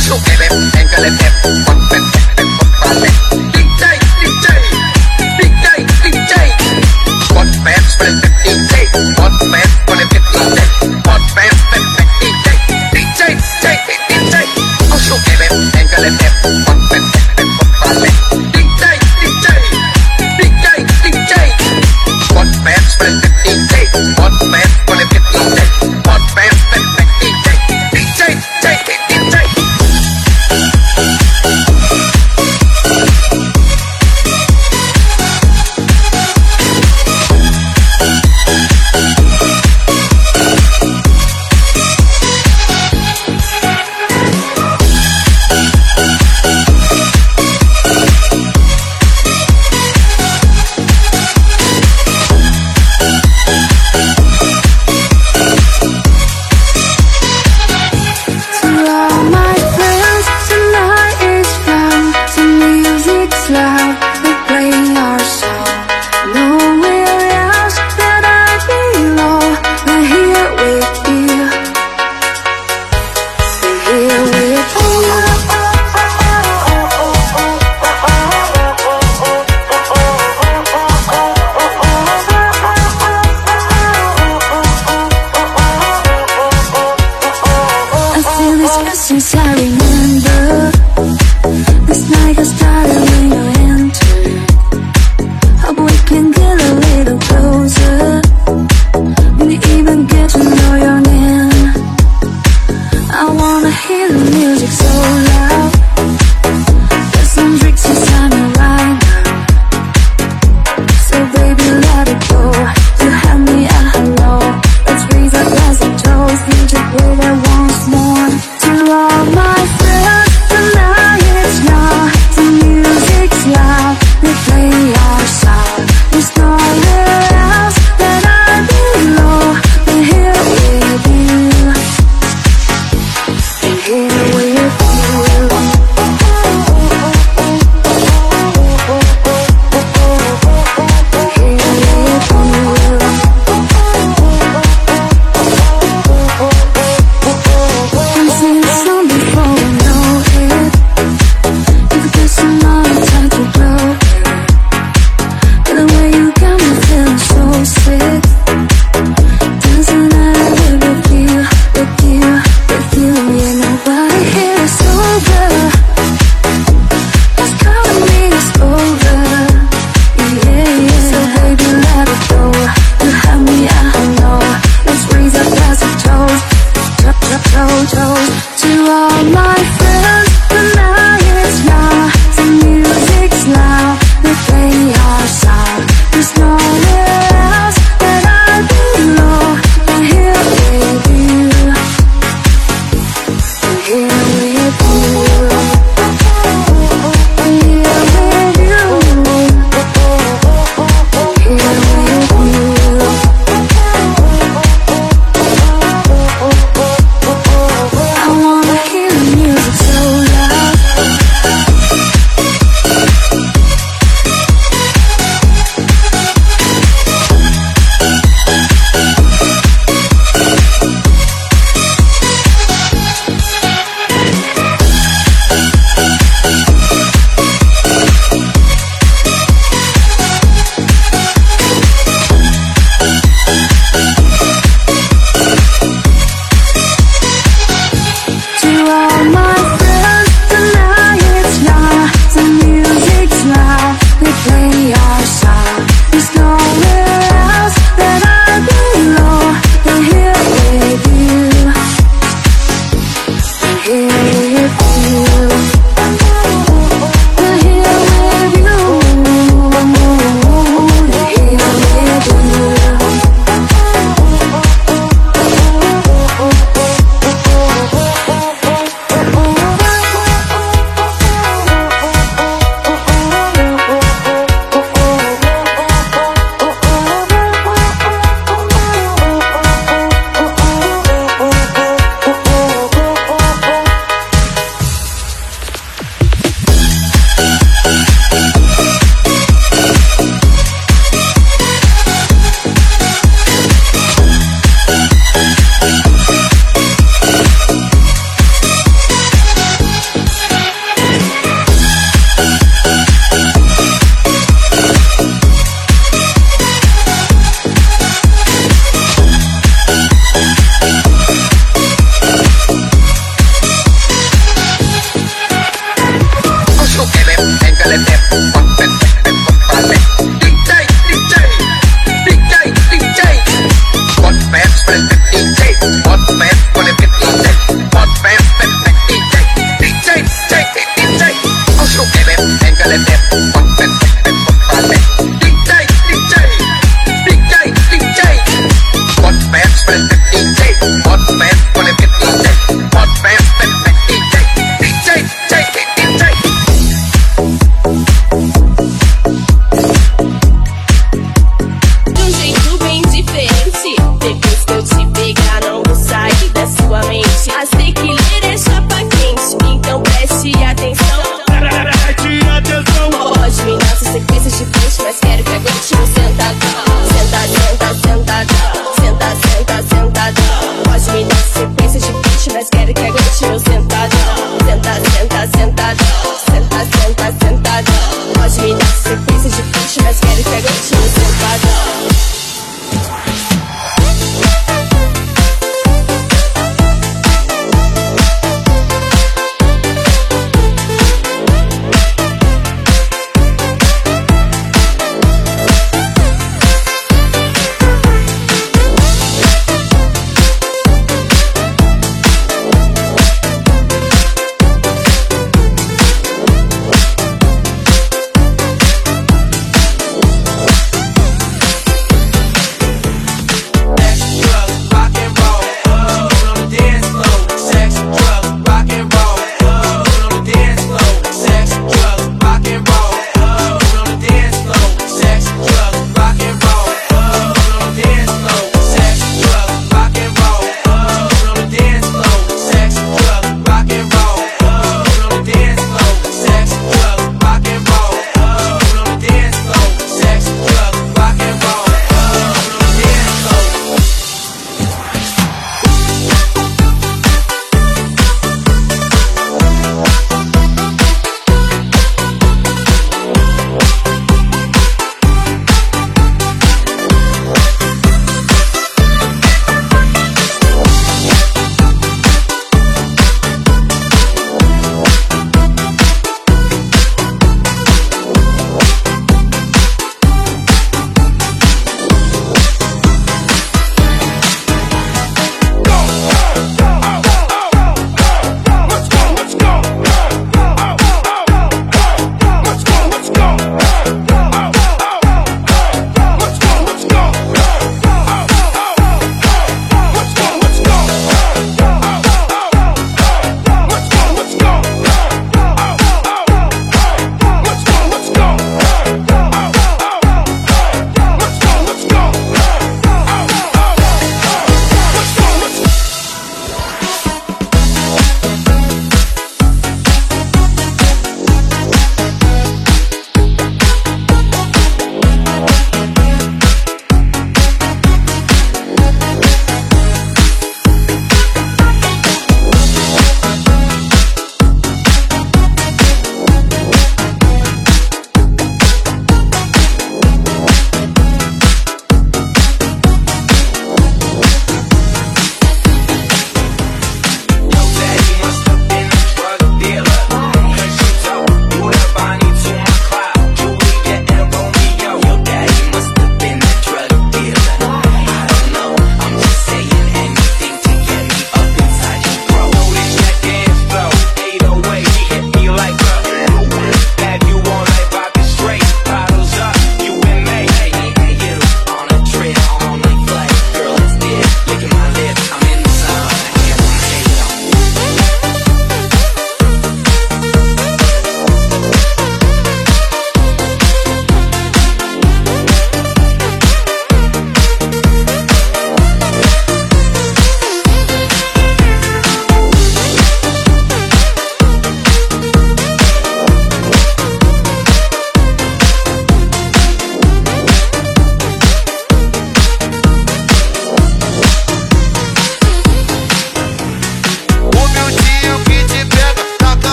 here